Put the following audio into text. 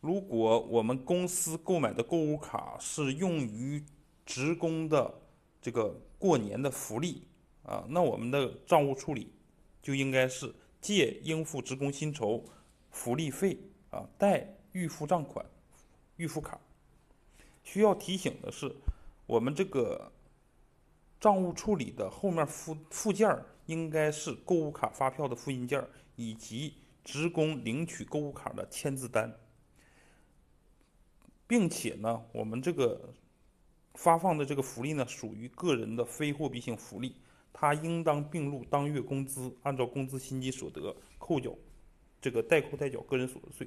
如果我们公司购买的购物卡是用于职工的这个过年的福利啊，那我们的账务处理就应该是借应付职工薪酬、福利费啊，贷预付账款、预付卡。需要提醒的是，我们这个账务处理的后面附附件应该是购物卡发票的复印件以及职工领取购物卡的签字单。并且呢，我们这个发放的这个福利呢，属于个人的非货币性福利，它应当并入当月工资，按照工资薪金所得扣缴这个代扣代缴个人所得税。